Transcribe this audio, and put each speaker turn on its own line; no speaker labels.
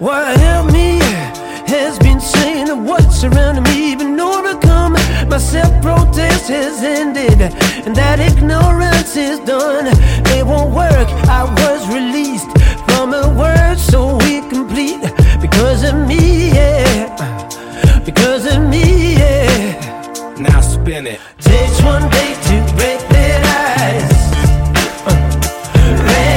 What helped me has been saying of what's surrounding me, even overcome my self-protest has ended, and that ignorance is done. It won't work. I was released from a word so incomplete because of me, yeah. Because of me, yeah.
Now spin it.
Takes one day to break.